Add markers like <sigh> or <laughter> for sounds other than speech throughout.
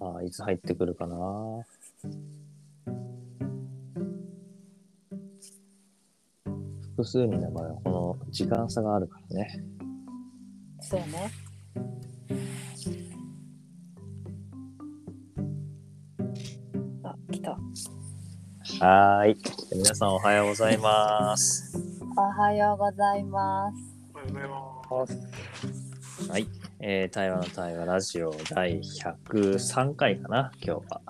ああ、いつ入ってくるかな。複数人の場合はこの時間差があるからね。そうね。あ、来た。はーい。皆さんおはようございます。おはようございます。えー、台湾の台湾ラジオ第103回かな、今日は。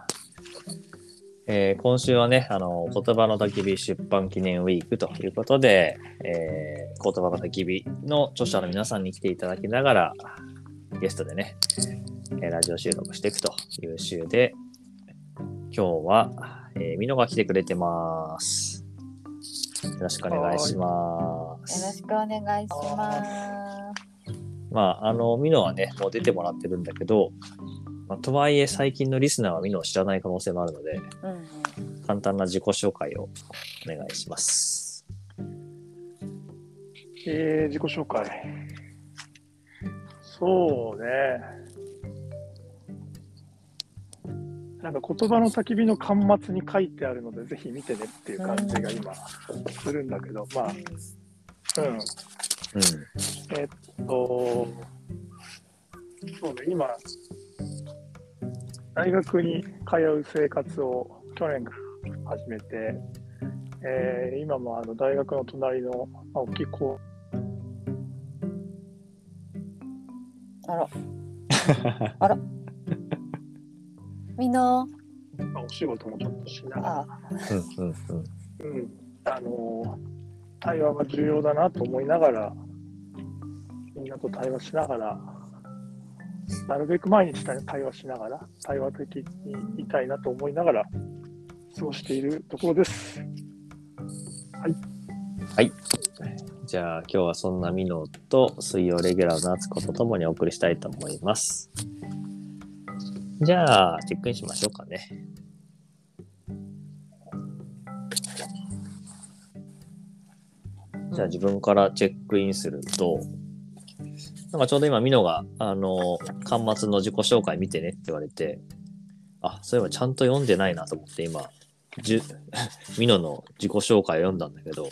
えー今週はね、あの、言葉の焚き火出版記念ウィークということで、えー言葉の焚き火の著者の皆さんに来ていただきながら、ゲストでね、えーラジオ収録していくという週で、今日は、えー、ミノが来てくれてます。よろしくお願いします。よろしくお願いします。まあ、あの、ミノはね、もう出てもらってるんだけど、まあ、とはいえ最近のリスナーはミノを知らない可能性もあるので、うんうん。簡単な自己紹介をお願いします。えー、自己紹介。そうね。なんか言葉の焚き火の端末に書いてあるので、ぜひ見てねっていう感じが今するんだけど、まあ、うん。うん。えっと、そうね、今、大学に通う生活を去年から始めて、えー今もあの大学の隣のまあ大きい校あら。<laughs> あら。みんな？まあお仕事もちょっとしながら、あ、うんうんうん。うん、あの対話が重要だなと思いながら、みんなと対話しながら、なるべく毎日対話しながら、対話的にいたいなと思いながら、過ごしているところです。はい。はいじゃあ今日はそんなミノと水曜レギュラーの夏子とともにお送りしたいと思います。じゃあ、チェックインしましょうかね。じゃあ自分からチェックインすると、なんかちょうど今ミノが、あの、端末の自己紹介見てねって言われて、あ、そういえばちゃんと読んでないなと思って今、じゅ <laughs> ミノの自己紹介を読んだんだけど、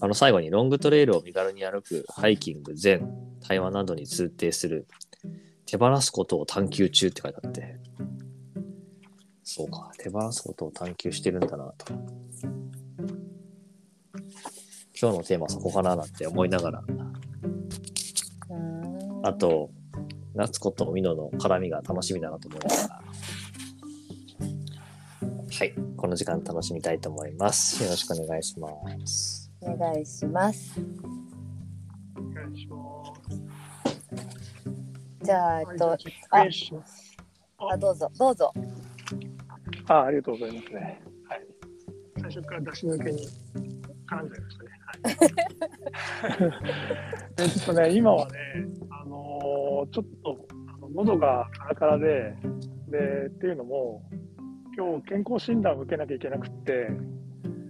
あの最後にロングトレイルを身軽に歩く、ハイキング、全、対話などに通底する、手放すことを探求中って書いてあって、そうか、手放すことを探求してるんだなと。今日のテーマはそこかななんて思いながら、うーん。あと、夏子とミノの絡みが楽しみだなと思いながら、はい、この時間楽しみたいと思います。よろしくお願いします。お願いします。お願いします。じゃあ、えっとあ。あ、どうぞ、どうぞ。あありがとうございますね。はい。最初から出し抜けに絡んじゃいましたね。はい、で <laughs> ちょっとね、今はね、あのーちょっとあの喉がカラカラで、で、っていうのも、今日健康診断を受けなきゃいけなくって、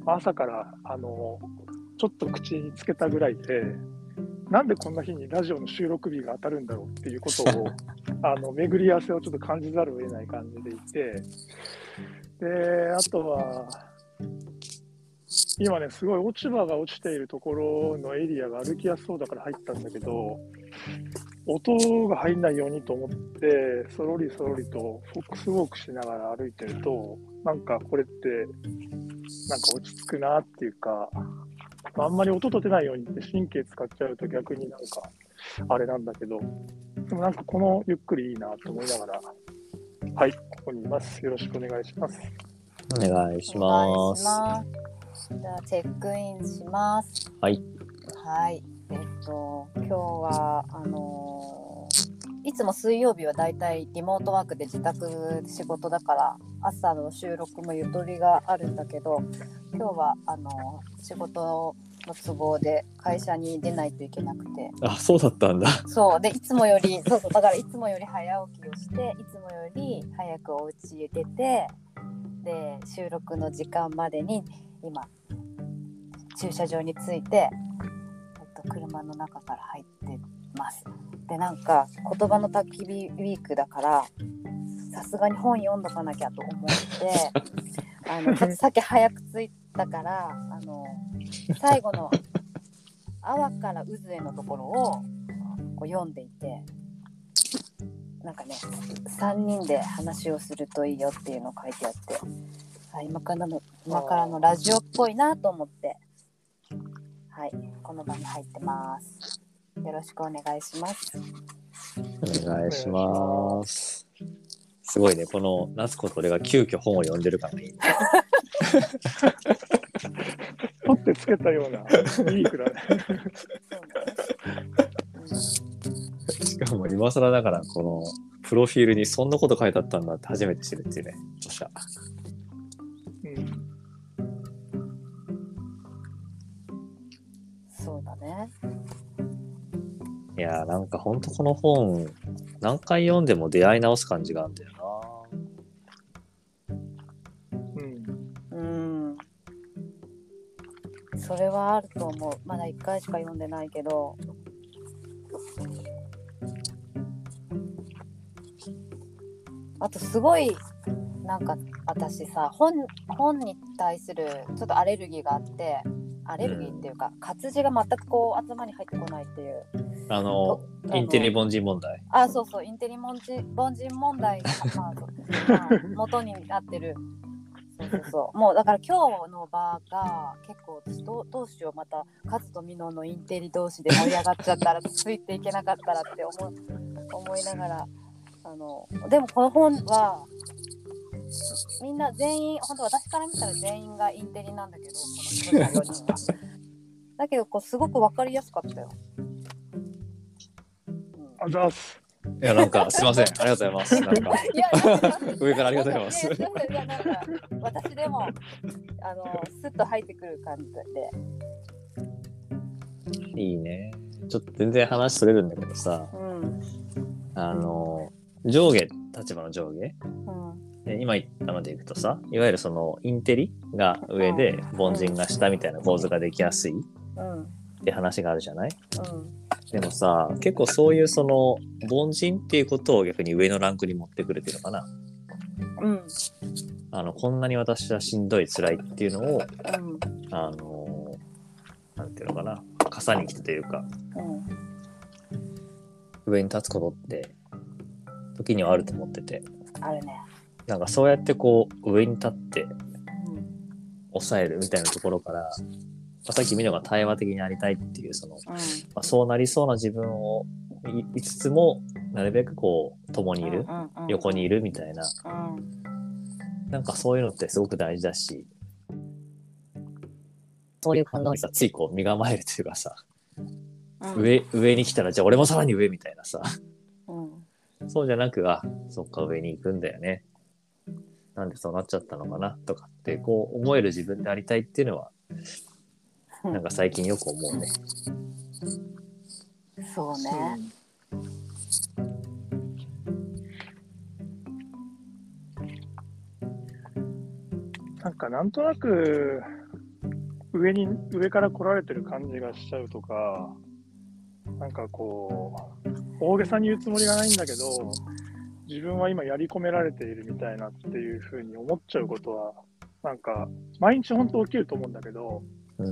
朝から、あのーちょっと口につけたぐらいで、なんでこんな日にラジオの収録日が当たるんだろうっていうことを、<laughs> あの巡り合わせをちょっと感じざるを得ない感じでいて、で、あとは、今ね、すごい落ち葉が落ちているところのエリアが歩きやすそうだから入ったんだけど、音が入んないようにと思って、そろりそろりとフォックスウォークしながら歩いてると、なんかこれって、なんか落ち着くなっていうか、まああんまり音立てないようにって神経使っちゃうと逆になんか、あれなんだけど、でもなんかこのゆっくりいいなと思いながら、はい、ここにいます。よろしくお願いします。お願いしおます。じゃあ、チェックインします。はい。はい。えっと、今日は、あのーいつも水曜日はだいたいリモートワークで自宅で仕事だから朝の収録もゆとりがあるんだけど今日はあのー仕事の都合で会社に出ないといけなくてあ、そうだったんだ。そうでいつもよりそうそうだからいつもより早起きをしていつもより早くお家へ出てで収録の時間までに今駐車場に着いて、えっと、車の中から入ってます。でなんか言葉の焚き火ウィークだからさすがに本読んどかなきゃと思って <laughs> あのさっき早く着いたからあの最後の「阿波から渦へ」のところをこう読んでいてなんかね3人で話をするといいよっていうのを書いてあってあ今からの今からのラジオっぽいなと思ってはいこの場に入ってますよろしくお願いしますお願いします。すごいね、この夏子と俺が急遽本を読んでる感がいいね。取ってつけたようないい句だね。しかも今更ながら、このプロフィールにそんなこと書いてあったんだって初めて知るっていうね、著者。いやーなんかほんとこの本、何回読んでも出会い直す感じがあるんだようん。うん。それはあると思う。まだ1回しか読んでないけど。あとすごいなんか私さ本本に対するちょっとアレルギーがあって。アレルギーっていうか、活字が全くこう頭に入ってこないっていうな。あの、インテリ凡人問題。あそうそうインテリ凡人凡人問題が、まあ元になってるそうそうそうもうだから今日の場が結構私どうどうしようまたカズとミノのインテリ同士で盛り上がっちゃったら <laughs> ついていけなかったらって思う思いながらあのでもこの本はみんな全員本当私から見たら全員がインテリなんだけど <laughs> この著者4人は。だけどこうすごく分かりやすかったよ。うんあざっす。いや、なんかすいません。ありがとうございます。なんか、上からありがとうございますいやなんか私でも、あの、スッと入ってくる感じで。いいね。ちょっと全然話それるんだけどさ、うん。あの、上下、立場の上下。うん。で今言ったのでいくとさ、いわゆるそのインテリが上で凡人が下みたいな構図ができやすいっうん。て話があるじゃない？うん。でもさ、結構そういうその凡人っていうことを逆に上のランクに持ってくるっていうのかな？うん。あの、こんなに私はしんどい辛いっていうのを、うん。あの、なんていうのかな、傘に来てというか、うん。上に立つことって時にはあると思ってて、あるね。なんかそうやってこう上に立ってうん。抑えるみたいなところから、まあ、さっきミノが対話的になりたいっていうその、まうん。あ、そうなりそうな自分をいいつつもなるべくこう共にいる、うんうんうん横にいるみたいなうん。なんかそういうのってすごく大事だしそういう感動にさついこう身構えるというかさ、うん。上上に来たらじゃあ俺もさらに上みたいなさうん。そうじゃなくあそっか上に行くんだよねなんでそうなっちゃったのかなとかってこう思える自分でありたいっていうのはなんか最近よく思うね。そうね。なんかなんとなく上に上から来られてる感じがしちゃうとか、なんかこう大げさに言うつもりがないんだけど、自分は今やり込められているみたいなっていうふうに思っちゃうことは、なんか毎日本当起きると思うんだけど、うん。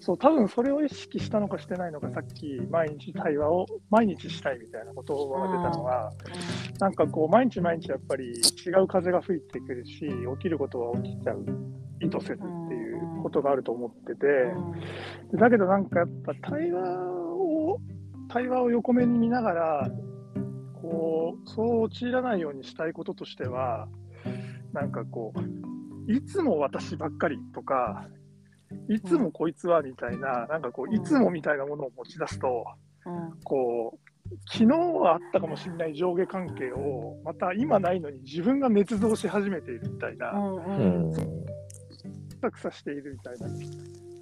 そう多分それを意識したのかしてないのか、さっき毎日対話を毎日したいみたいなことが出たのは、なんかこう毎日毎日やっぱり違う風が吹いてくるし起きることは起きちゃう意図せずっていうことがあると思っててうん。だけどなんかやっぱ対話を対話を横目に見ながらそう陥らないようにしたいこととしてはなんかこういつも私ばっかりとかいつもこいつはみたいななんかこういつもみたいなものを持ち出すとうん。こう昨日はあったかもしれない上下関係をまた今ないのに自分が捏造し始めているみたいな、うんううん。んくさくさしているみたいな、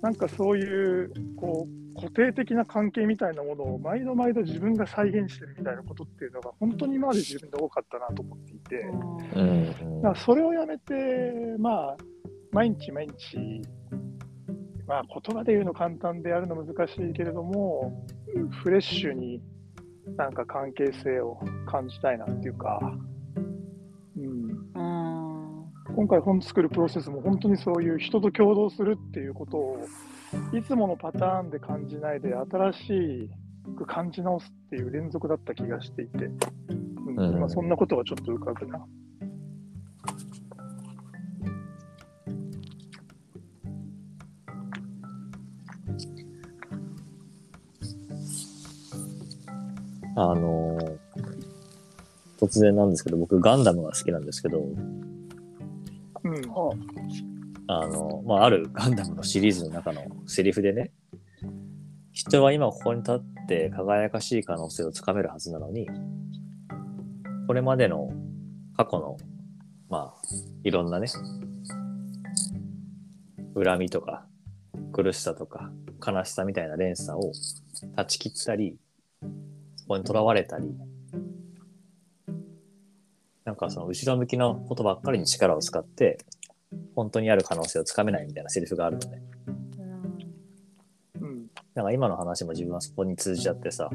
なんかそういうこう固定的な関係みたいなものを毎度毎度自分が再現してるみたいなことっていうのが本当に今まで自分で多かったなと思っていて、うん。うんだからそれをやめて、まあ、毎日毎日、まあ、言葉で言うの簡単でやるの難しいけれども、フレッシュになんか関係性を感じたいなっていうか、今回本作るプロセスも本当にそういう人と共同するっていうことをいつものパターンで感じないで新しく感じ直すっていう連続だった気がしていて、うんうん。今そんなことがちょっと浮かぶな。あのー突然なんですけど、僕ガンダムが好きなんですけど、うん。ほああの、まあ、あるガンダムのシリーズの中のセリフでね、人は今ここに立って輝かしい可能性をつかめるはずなのに、これまでの過去の、まあ、いろんなね、恨みとか苦しさとか悲しさみたいな連鎖を断ち切ったり、そこにとらわれたり、なんかその後ろ向きのことばっかりに力を使って、本当にある可能性をつかめないみたいなセリフがあるのね。ううん。うんなんか今の話も自分はそこに通じちゃってさ、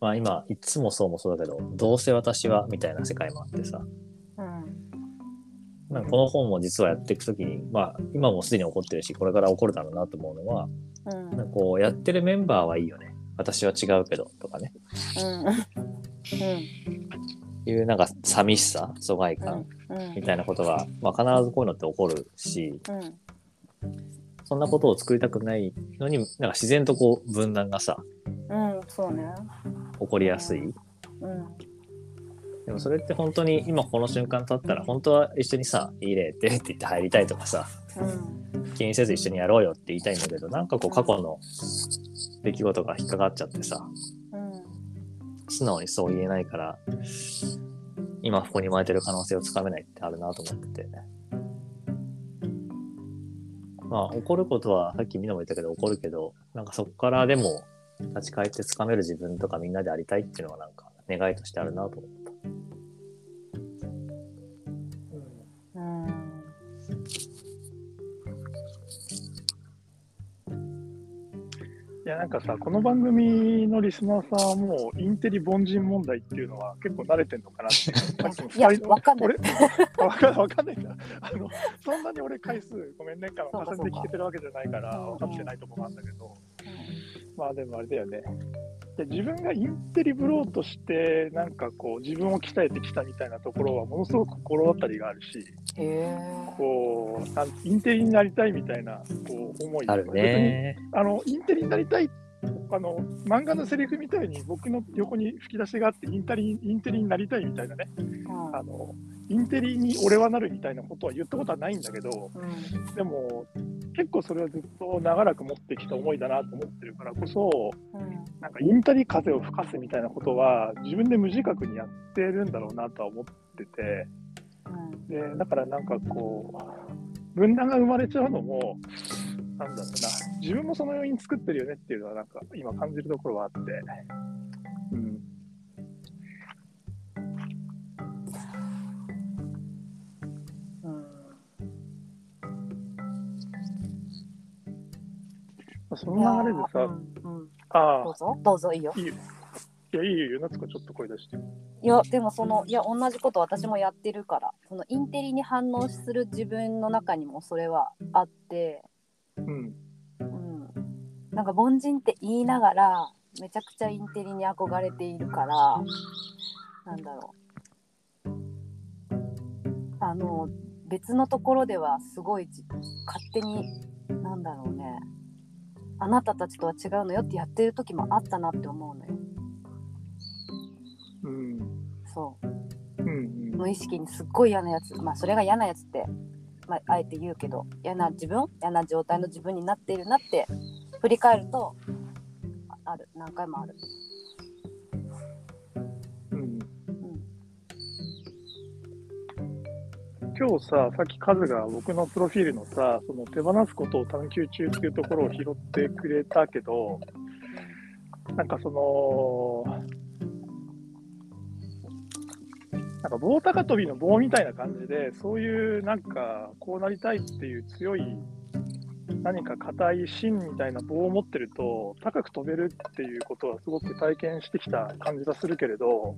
まあ今、いつもそうもそうだけど、どうせ私はみたいな世界もあってさ、うん。なんかこの本も実はやっていくときに、まあ今もすでに起こってるし、これから起こるだろうなと思うのは、うん。なんかこうやってるメンバーはいいよね。私は違うけど、とかね。うん。うん。いうなんか寂しさ、疎外感。うんみたいなことが、まあ必ずこういうのって起こるし、うん。そんなことを作りたくないのに、なんか自然とこう分断がさ、うんそうね。起こりやすい。うん。でもそれって本当に今この瞬間経ったら本当は一緒にさ「いいね」ってって言って入りたいとかさうん。気にせず一緒にやろうよって言いたいんだけどなんかこう過去の出来事が引っかかっちゃってさうん。素直にそう言えないから今ここに生まれてる可能性をつかめないってあるなと思っててまあ怒ることはさっきみんなも言ったけど怒るけどなんかそこからでも立ち返ってつかめる自分とかみんなでありたいっていうのがなんか願いとしてあるなと思って。やなんかさ、この番組のリスナーさんはもうインテリ凡人問題っていうのは結構慣れてんのかなって。いや二人のわかんない俺あわかんない、んないんだ。あの、そんなに俺回数、ごめんね、かそうか重ねて聞けてるわけじゃないから、うん分かってないところなんだけど、まあでもあれだよね。で自分がインテリブローとして、なんかこう、自分を鍛えてきたみたいなところは、ものすごく心当たりがあるし、こう、インテリになりたいみたいなこう思いあるね。あのインテリになりたいあの漫画のセリフみたいに僕の横に吹き出しがあってインテリインテリになりたいみたいなね。あのインテリに俺はなるみたいなことは言ったことはないんだけどうん。でも結構それはずっと長らく持ってきた思いだなと思ってるからこそうん。なんかインテリ風を吹かすみたいなことは自分で無自覚にやってるんだろうなとは思ってて。うん。でだからなんかこう分断が生まれちゃうのもなん。だろうな自分もその要因作ってるよねっていうのはなんか今感じるところはあって、うん、うんその流れでさ、うんうん。ああどうぞ。どうぞいいよ。いいよ。いやいいよ。夏子ちょっと声出して。いやでもそのいや同じこと私もやってるから。そのインテリに反応する自分の中にもそれはあって、うん。うん、なんか凡人って言いながらめちゃくちゃインテリに憧れているからなんだろう。あの別のところではすごいじ勝手になんだろうね。あなたたちとは違うのよってやってる時もあったなって思うのよ。うん。そう。うん無意識にすっごい嫌なやつ。まあそれが嫌なやつって、まあ、あえて言うけど嫌な自分嫌な状態の自分になっているなって振り返るとあある。何回もある、うん。うん、今日ささっきカズが僕のプロフィールのさその手放すことを探求中っていうところを拾ってくれたけどなんかそのなんか棒高跳びの棒みたいな感じでそういうなんかこうなりたいっていう強い何か硬い芯みたいな棒を持ってると高く飛べるっていうことはすごく体験してきた感じがするけれど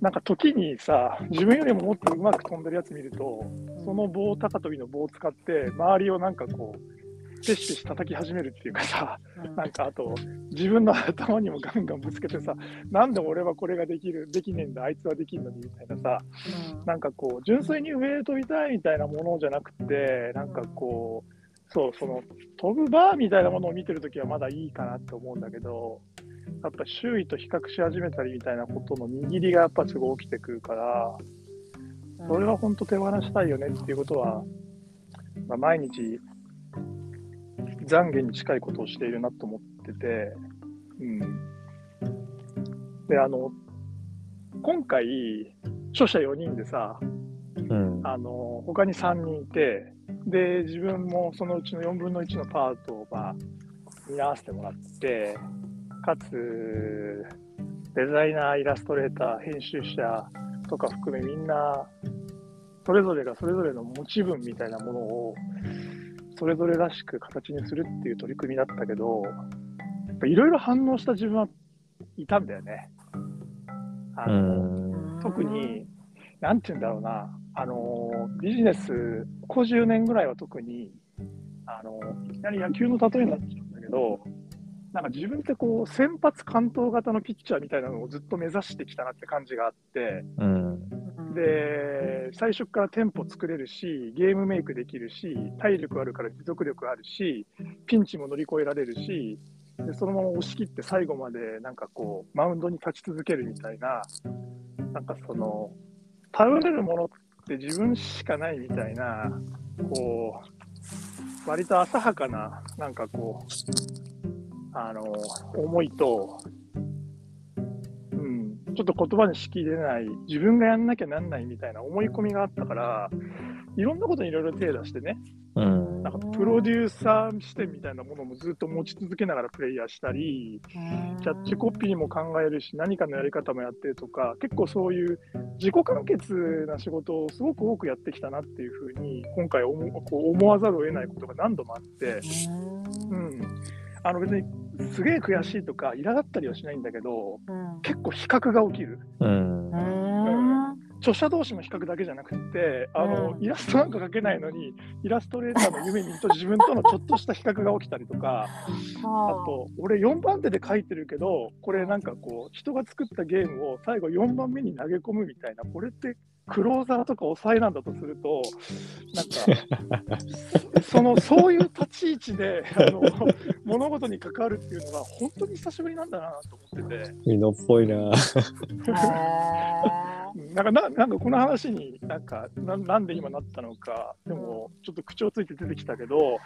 なんか時にさ、自分よりももっとうまく飛んでるやつ見ると、その棒高跳びの棒を使って、周りをなんかこう、ペシペシ叩き始めるっていうかさ、うん。なんかあと、自分の頭にもガンガンぶつけてさ、なんで俺はこれができる、できねえんだ、あいつはできるのにみたいなさ、なんかこう、純粋に上へ飛びたいみたいなものじゃなくて、なんかこう、そう、その、飛ぶバーみたいなものを見てるときはまだいいかなって思うんだけど、やっぱ周囲と比較し始めたりみたいなことの握りがやっぱすごい起きてくるから、うん。それは本当手放したいよねっていうことは、まあ、毎日懺悔に近いことをしているなと思ってて、うん。で、あの、今回、著者4人でさ、うん。あの、他に3人いて、で、自分もそのうちの4分の1のパートを、まあ、見合わせてもらって、かつ、デザイナー、イラストレーター、編集者とか含めみんな、それぞれがそれぞれの持ち分みたいなものを、それぞれらしく形にするっていう取り組みだったけど、いろいろ反応した自分はいたんだよね。あうのん。特に、なんて言うんだろうな、あのビジネス、ここ10年ぐらいは特に、あのいきなり野球の例えになっちゃうんだけど、なんか自分ってこう、先発完投型のピッチャーみたいなのをずっと目指してきたなって感じがあって、うん。で、最初からテンポ作れるし、ゲームメイクできるし、体力あるから持続力あるし、ピンチも乗り越えられるし、でそのまま押し切って最後までなんかこう、マウンドに立ち続けるみたいな、なんかその、頼れるものって自分しかないみたいな、こう、割と浅はかな、なんかこう、あの、思いと、ちょっと言葉にしきれない、自分がやんなきゃなんないみたいな思い込みがあったから、いろんなことにいろいろ手出してね、うん。なんかプロデューサー視点みたいなものもずっと持ち続けながらプレイヤーしたり、キャッチコピーも考えるし、何かのやり方もやってるとか、結構そういう自己完結な仕事をすごく多くやってきたなっていうふうに、今回思こう思わざるを得ないことが何度もあって、うん、あの別にすげえ悔しいとか、苛立ったりはしないんだけど、うん。結構比較が起きる。うん。著者同士の比較だけじゃなくて、あのうん。イラストなんか描けないのに、イラストレーターの夢見ると自分とのちょっとした比較が起きたりとか、あ。と、俺4番手で書いてるけど、これなんかこう、人が作ったゲームを最後4番目に投げ込むみたいな、これってクローザーとか抑えなんだとすると、なんか、<laughs> その、そういう立ち位置で、あの、物事に関わるっていうのが、本当に久しぶりなんだなと思ってて、みのっぽいな。なんかな、なんかこの話になんかな、なんで今なったのか、でもちょっと口をついて出てきたけど、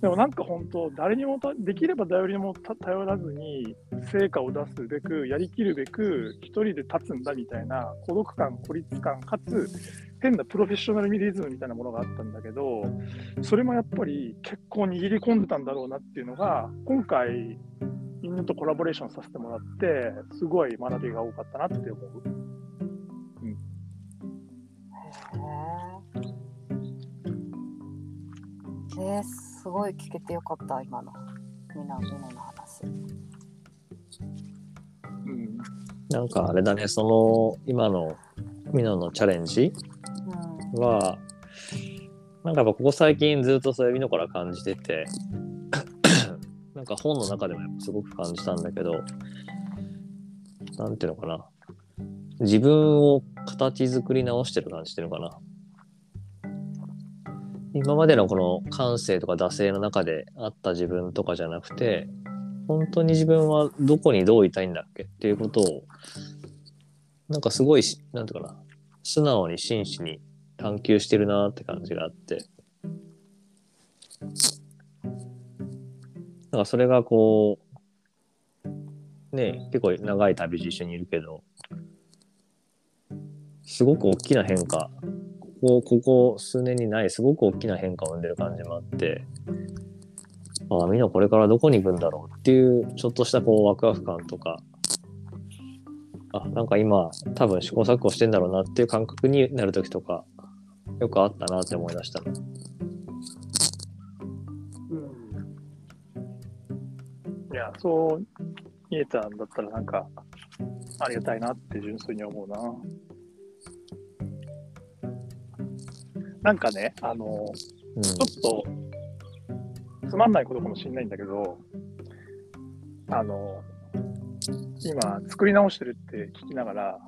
でもなんか本当、誰にもたできれば誰にもた頼らずに、成果を出すべく、やりきるべく、一人で立つんだみたいな孤独感、孤立感、かつ、変なプロフェッショナルミリズムみたいなものがあったんだけど、それもやっぱり結構握り込んでたんだろうなっていうのが、今回、みんなとコラボレーションさせてもらって、すごい学びが多かったなって思う。えー、すごい聞けてよかった今のみんなみんなの話。うんなんかあれだね、その、今のミノのチャレンジ？うんは、なんかやっぱここ最近ずっとそういうミノから感じてて、<coughs> なんか本の中でもやっぱすごく感じたんだけど、なんていうのかな。自分を形作り直してる感じっていうのかな。今までのこの感性とか惰性の中であった自分とかじゃなくて、本当に自分はどこにどういたいんだっけっていうことを、なんかすごい、なんていうかな、素直に真摯に探求してるなって感じがあって。なんかそれがこう、ね結構長い旅路一緒にいるけど、すごく大きな変化、ここ、ここ数年にないすごく大きな変化を生んでる感じもあって、ああ、みんなこれからどこに行くんだろうっていう、ちょっとしたこうワクワク感とか、あ、なんか今、多分試行錯誤してんだろうなっていう感覚になるときとか、よくあったなって思い出したの。いや、そう、見えたんだったらなんかありがたいなって純粋に思うな。なんかね、あの、うんちょっとつまんないことかもしれないんだけど、あの、今作り直してるって聞きながら、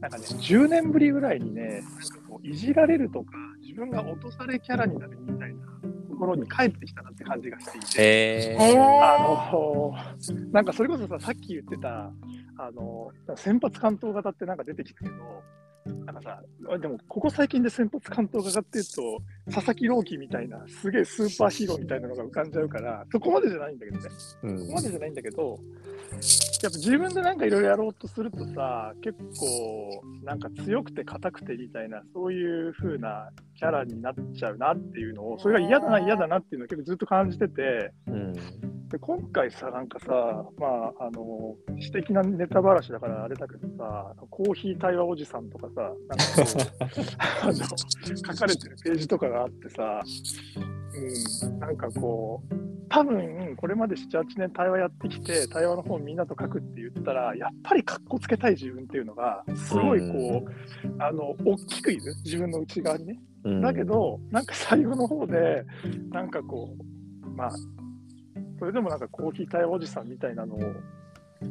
なんかね、10年ぶりぐらいにね、こういじられるとか、自分が落とされキャラになるみたいなところに帰ってきたなって感じがしていて。えあのなんかそれこそさ、さっき言ってた、あの先発関東型ってなんか出てきたけど、なんかさ、でもここ最近で先発関東型っていうと、佐々木朗希みたいな、すげえスーパーヒーローみたいなのが浮かんじゃうから、そこまでじゃないんだけどね、うん。そこまでじゃないんだけど、やっぱ自分でなんかいろいろやろうとするとさ、結構なんか強くて硬くてみたいな、そういう風なキャラになっちゃうなっていうのを、それが嫌だな、嫌だなっていうのを結構ずっと感じてて、うんで今回さ、なんかさ、まあ、あの、私的なネタばらしだからあれだけどさ、コーヒー対話おじさんとかさ、なんかこう <laughs> あの、書かれてるページとかがあってさ、うん、なんかこう、多分これまで7、8年対話やってきて、対話の本みんなと書くって言ったら、やっぱりかっこつけたい自分っていうのが、すごいこう、あの、大きくいる、自分の内側にね。うんだけど、なんか最後の方で、なんかこう、まあ、それでもなんかコーヒー対話おじさんみたいなのを、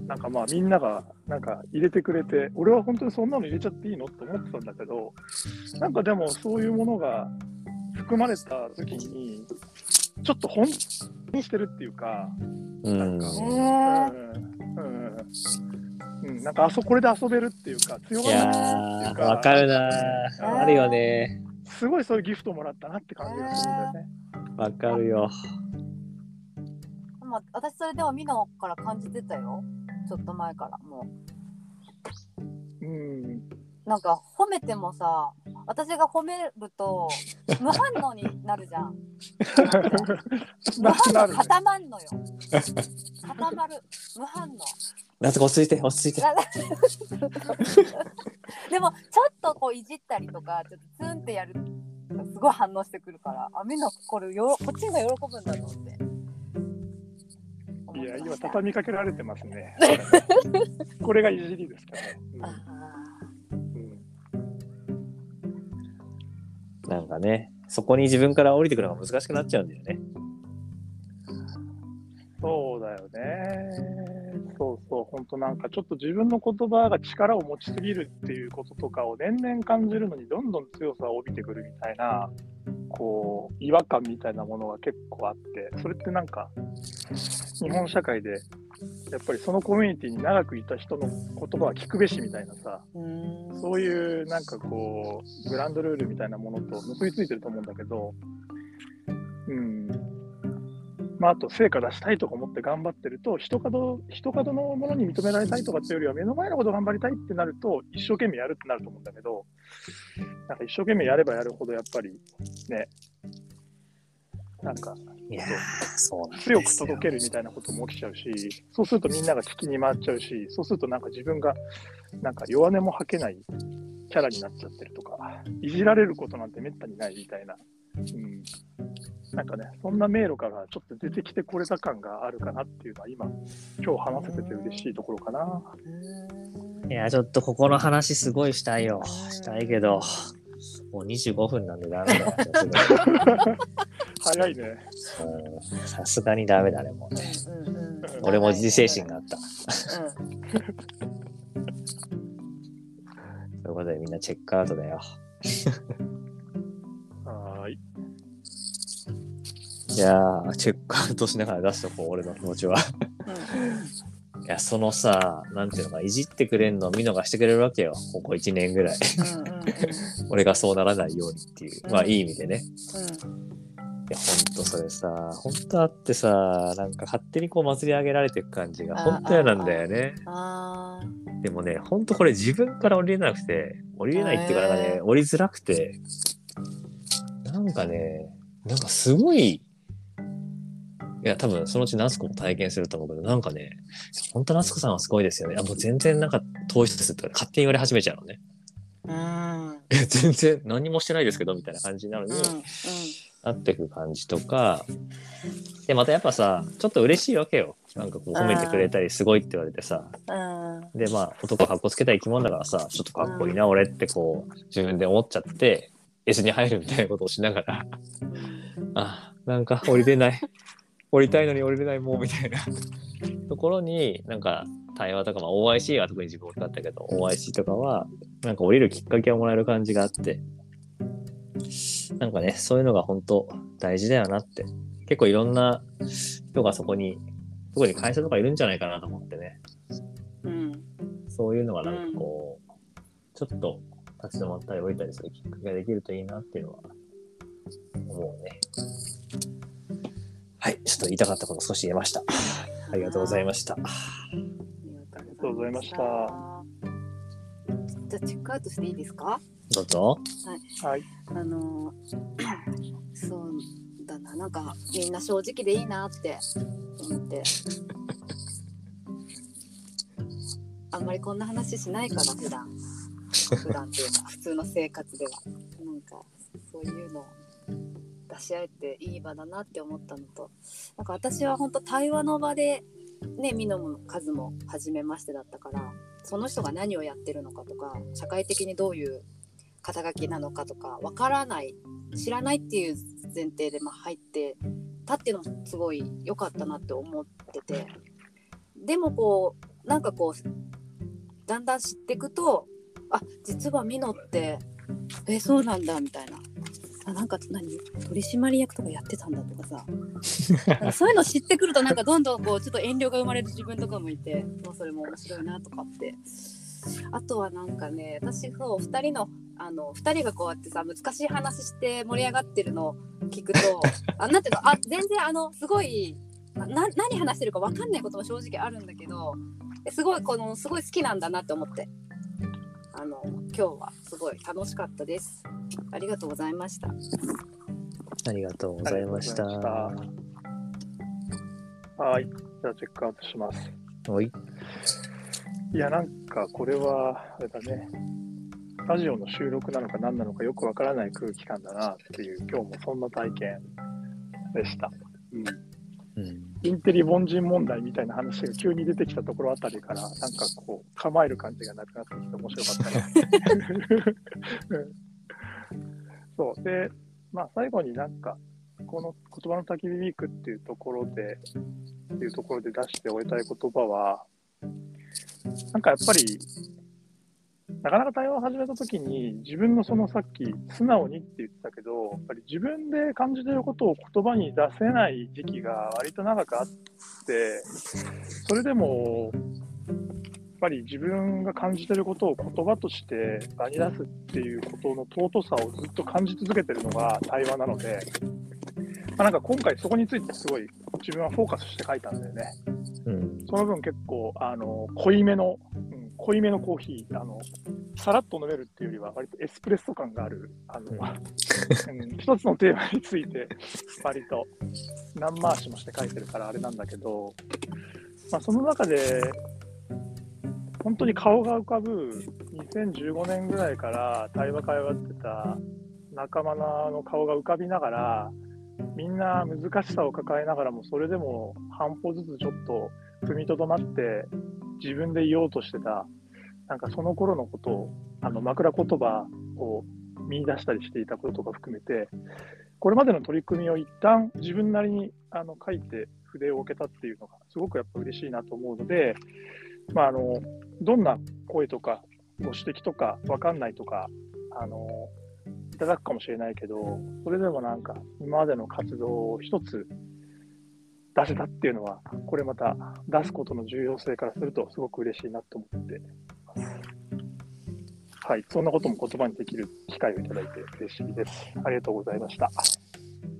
なんかまあみんながなんか入れてくれて、俺は本当にそんなの入れちゃっていいのって思ってたんだけど、なんかでもそういうものが含まれた時に、ちょっと本当にしてるっていうか、うん。なんかうん。うん。うん、なんかあそこれで遊べるっていうか、強いがらないっていうか、わかるなー。あるよねすごいそういうギフトもらったなって感じがするんだよね。わかるよ。まあ、私それでもミノから感じてたよ。ちょっと前からもう。ん。うなんか褒めてもさ私が褒めると無反応になるじゃん。<laughs> 無な反応固まんのよ。固まる。無反応。夏子落ち着い。て落ち着い。て <laughs> なでもちょっとこういじったりとかちょっとツンってやるとすごい反応してくるからあみんなこれよこっちが喜ぶんだと思って。いや、今畳みかけられてますね。<laughs> これがいじりですからね。あうんなんかねそこに自分から降りてくるのが難しくなっちゃうんだよねそうだよね。そうそう、本当なんかちょっと自分の言葉が力を持ちすぎるっていうこととかを年々感じるのにどんどん強さを帯びてくるみたいな、こう、違和感みたいなものが結構あって、それってなんか、日本社会で、やっぱりそのコミュニティに長くいた人の言葉は聞くべしみたいなさ、そういうなんかこう、グランドルールみたいなものと結びついてると思うんだけど、うん。まあ、あと成果出したいとか思って頑張ってると、人角人角のものに認められたいとかっていうよりは、目の前のこと頑張りたいってなると、一生懸命やるってなると思うんだけど、なんか一生懸命やればやるほど、やっぱりね、なんか強よ。く届けるみたいなことも起きちゃうし、そうするとみんなが聞きに回っちゃうし、そうするとなんか自分がなんか弱音も吐けないキャラになっちゃってるとか、いじられることなんてめったにないみたいな、うん、なんかね、そんな迷路からちょっと出てきてこれた感があるかなっていうのは今、今日話せてて嬉しいところかな。いやちょっとここの話すごいしたいよ。したいけどもう25分なんでダメだよ。<laughs> 早いね。うん。さすがにダメだねもうね。うんうんうん。俺も自制心があった。ということでみんなチェックアウトだよ。はーい。じゃあチェックアウトしながら出しとこう俺の気持ちは。うんいやそのさなんていうのかいじってくれんのを見逃してくれるわけよ。ここ1年ぐらい。うんうんうん。俺がそうならないようにっていう。まあいい意味でね。うん。いやほんとそれさほんとあってさなんか勝手にこう祭り上げられていく感じがあほんと嫌なんだよね。あでもねほんとこれ自分から降りれなくて降りれないっていうかなんかね降りづらくて。なんかねなんかすごいいや多分そのうち夏子も体験すると思うけどなんかね本当夏子さんはすごいですよね。あもう全然なんか糖質とか勝手に言われ始めちゃうのね。ーうん。<laughs> え全然何もしてないですけどみたいな感じになるのに、うん。なってく感じとか。でまたやっぱさちょっと嬉しいわけよ。なんかこう褒めてくれたりすごいって言われてさ、うん。でまあ男かっこつけたい生き物だからさ、ちょっとかっこいいな俺ってこう自分で思っちゃって、S に入るみたいなことをしながら、<laughs> あ、なんか降りれない。降りたいのに降りれないもうみたいなところに、なんか対話とか、まあ、OIC は特に自分大きかったけど、OIC とかは、なんか降りるきっかけをもらえる感じがあって、なんかね、そういうのが本当大事だよなって。結構いろんな人がそこに、特に会社とかいるんじゃないかなと思ってね。うんそういうのがなんかこう、ちょっと立ち止まったり降りたりするきっかけができるといいなっていうのは思うね。はい、ちょっと言いたかったこと少し言えました。ありがとうございました。ありがとうございましたじゃあチェックアウトしていいですか？どうぞ。はい。あの <coughs> そうだななんかみんな正直でいいなって思ってあんまりこんな話しないから普段普段っていうか普通の生活ではなんかそういうのを出し合えていい場だなって思ったのとなんか私は本当対話の場でねミノもカズも初めましてだったからその人が何をやってるのかとか社会的にどういう肩書きなのかとかわからない知らないっていう前提でま入ってたっていうのもすごい良かったなって思っててでもこうなんかこうだんだん知ってくとあ実はミノってえそうなんだみたいな。あなんか何？取締役とかやってたんだとかさ。<laughs> そういうの知ってくるとなんかどんどんこうちょっと遠慮が生まれる自分とかもいてもうそれも面白いなとかって。あとはなんかね私そう2人のあの2人がこうやってさ難しい話して盛り上がってるのを聞くと <laughs> あなんていうの？あ全然あのすごいなな何話してるか分かんないことも正直あるんだけどすごいこのすごい好きなんだなって思ってあの今日はすごい楽しかったですありがとうございましたありがとうございました。ありがとうございはい。じゃあチェックアウトします。おい。いや、なんかこれは、あれだね。ラジオの収録なのか何なのかよくわからない空気感だなっていう、今日もそんな体験でした。うん。うん。インテリ凡人問題みたいな話が急に出てきたところあたりから、なんかこう、構える感じがなくなってきて面白かったな。う <laughs> んそう。で、まあ最後になんか、この言葉の焚き火ウィークっていうところで、っていうところで出して終えたい言葉は、なんかやっぱり、なかなか対話を始めたときに、自分のそのさっき、素直にって言ってたけど、やっぱり自分で感じてることを言葉に出せない時期が割と長くあって、それでも、やっぱり自分が感じてることを言葉として場に出すっていうことの尊さをずっと感じ続けてるのが対話なので、まあ、なんか今回そこについてすごい自分はフォーカスして書いたんだよね。うん。その分結構、あの、濃いめの、うん、濃いめのコーヒー、あの、さらっと飲めるっていうよりは、割とエスプレッソ感がある、あの、うん。<laughs> うん一つのテーマについて、割と何回しもして書いてるからあれなんだけど、まあ、その中で、本当に顔が浮かぶ2015年ぐらいから対話会話ってた仲間の顔が浮かびながら、みんな難しさを抱えながらも、それでも半歩ずつちょっと踏みとどまって、自分で言おうとしてた、なんかその頃のことを、あの枕言葉を見出したりしていたこととか含めて、これまでの取り組みを一旦自分なりにあの書いて筆を置けたっていうのが、すごくやっぱ嬉しいなと思うので、まあ、あのどんな声とかご指摘とか分かんないとか、あのただくかもしれないけど、それでもなんか今までの活動を一つ出せたっていうのは、これまた出すことの重要性からするとすごく嬉しいなと思って。はい、そんなことも言葉にできる機会をいただいて嬉しいです。ありがとうございました。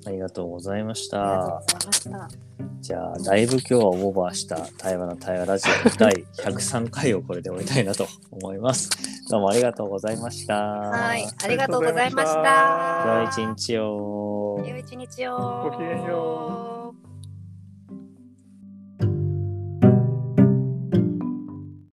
ありがとうございましありがとうた。ございましたじゃあ、だいぶ今日はオーバーした対話の対話ラジオ第103回をこれで終えたいなと思います。どうもありがとうございました。はいありがとうございました良い一日を。良い一日をごきげんよう